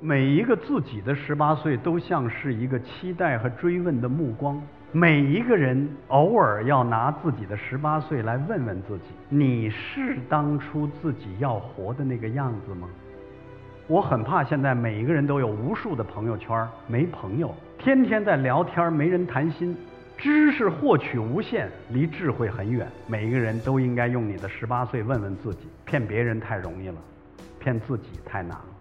每一个自己的十八岁都像是一个期待和追问的目光。每一个人偶尔要拿自己的十八岁来问问自己：你是当初自己要活的那个样子吗？我很怕现在每一个人都有无数的朋友圈，没朋友，天天在聊天，没人谈心。知识获取无限，离智慧很远。每一个人都应该用你的十八岁问问自己：骗别人太容易了，骗自己太难了。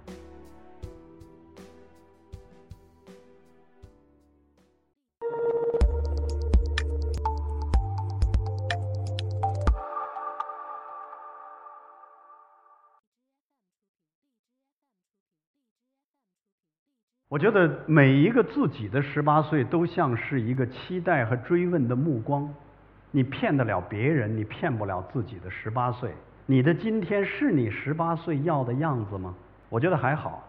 我觉得每一个自己的十八岁都像是一个期待和追问的目光。你骗得了别人，你骗不了自己的十八岁。你的今天是你十八岁要的样子吗？我觉得还好。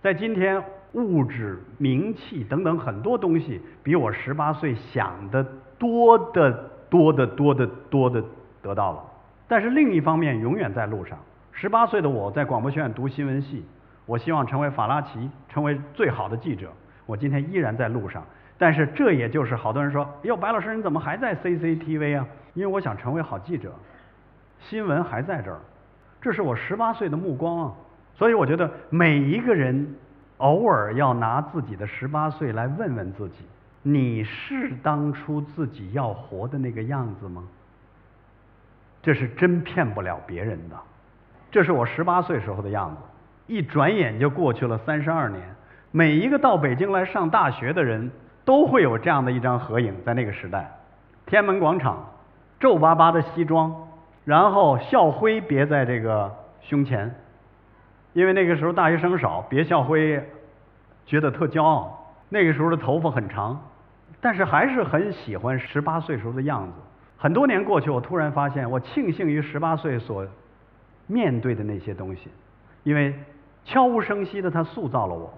在今天，物质、名气等等很多东西，比我十八岁想的多的多的多的多的得到了。但是另一方面，永远在路上。十八岁的我在广播学院读新闻系。我希望成为法拉奇，成为最好的记者。我今天依然在路上，但是这也就是好多人说：“哟，白老师你怎么还在 CCTV 啊？”因为我想成为好记者，新闻还在这儿，这是我十八岁的目光啊。所以我觉得每一个人偶尔要拿自己的十八岁来问问自己：你是当初自己要活的那个样子吗？这是真骗不了别人的。这是我十八岁时候的样子。一转眼就过去了三十二年，每一个到北京来上大学的人都会有这样的一张合影，在那个时代，天安门广场，皱巴巴的西装，然后校徽别在这个胸前，因为那个时候大学生少，别校徽觉得特骄傲。那个时候的头发很长，但是还是很喜欢十八岁时候的样子。很多年过去，我突然发现，我庆幸于十八岁所面对的那些东西，因为。悄无声息的，他塑造了我。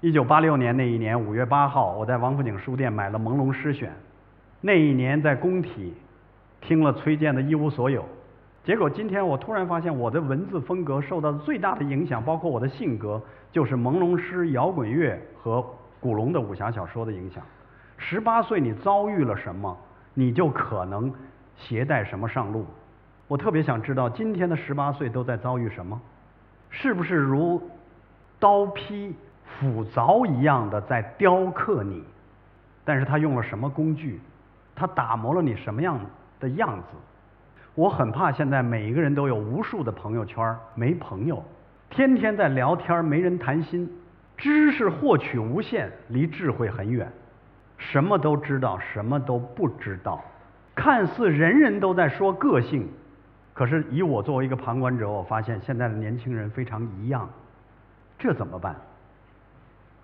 一九八六年那一年五月八号，我在王府井书店买了《朦胧诗选》。那一年在工体听了崔健的《一无所有》，结果今天我突然发现，我的文字风格受到最大的影响，包括我的性格，就是朦胧诗、摇滚乐和古龙的武侠小说的影响。十八岁你遭遇了什么，你就可能携带什么上路。我特别想知道，今天的十八岁都在遭遇什么。是不是如刀劈斧凿一样的在雕刻你？但是他用了什么工具？他打磨了你什么样的样子？我很怕现在每一个人都有无数的朋友圈，没朋友，天天在聊天，没人谈心。知识获取无限，离智慧很远。什么都知道，什么都不知道。看似人人都在说个性。可是以我作为一个旁观者，我发现现在的年轻人非常一样，这怎么办？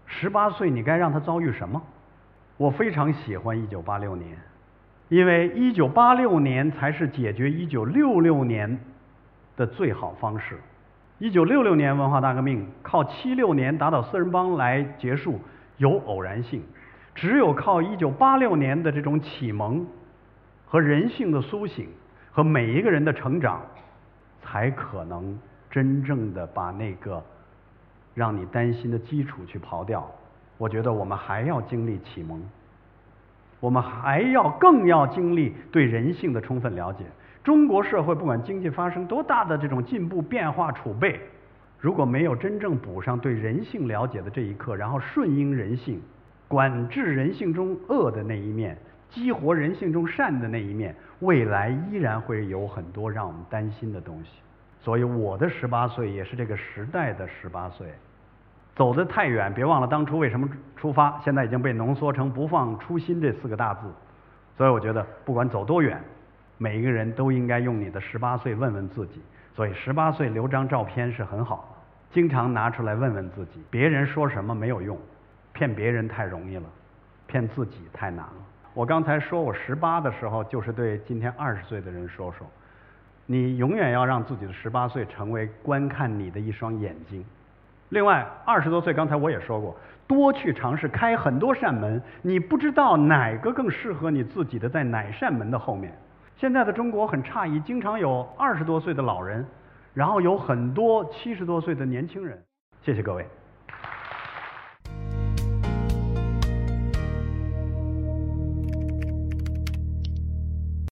十八岁你该让他遭遇什么？我非常喜欢一九八六年，因为一九八六年才是解决一九六六年的最好方式。一九六六年文化大革命靠七六年打倒四人帮来结束有偶然性，只有靠一九八六年的这种启蒙和人性的苏醒。和每一个人的成长，才可能真正的把那个让你担心的基础去刨掉。我觉得我们还要经历启蒙，我们还要更要经历对人性的充分了解。中国社会不管经济发生多大的这种进步变化储备，如果没有真正补上对人性了解的这一课，然后顺应人性，管制人性中恶的那一面。激活人性中善的那一面，未来依然会有很多让我们担心的东西。所以我的十八岁也是这个时代的十八岁。走得太远，别忘了当初为什么出发。现在已经被浓缩成“不放初心”这四个大字。所以我觉得，不管走多远，每一个人都应该用你的十八岁问问自己。所以十八岁留张照片是很好的，经常拿出来问问自己。别人说什么没有用，骗别人太容易了，骗自己太难了。我刚才说我十八的时候，就是对今天二十岁的人说说：你永远要让自己的十八岁成为观看你的一双眼睛。另外，二十多岁，刚才我也说过，多去尝试开很多扇门，你不知道哪个更适合你自己的，在哪扇门的后面。现在的中国很诧异，经常有二十多岁的老人，然后有很多七十多岁的年轻人。谢谢各位。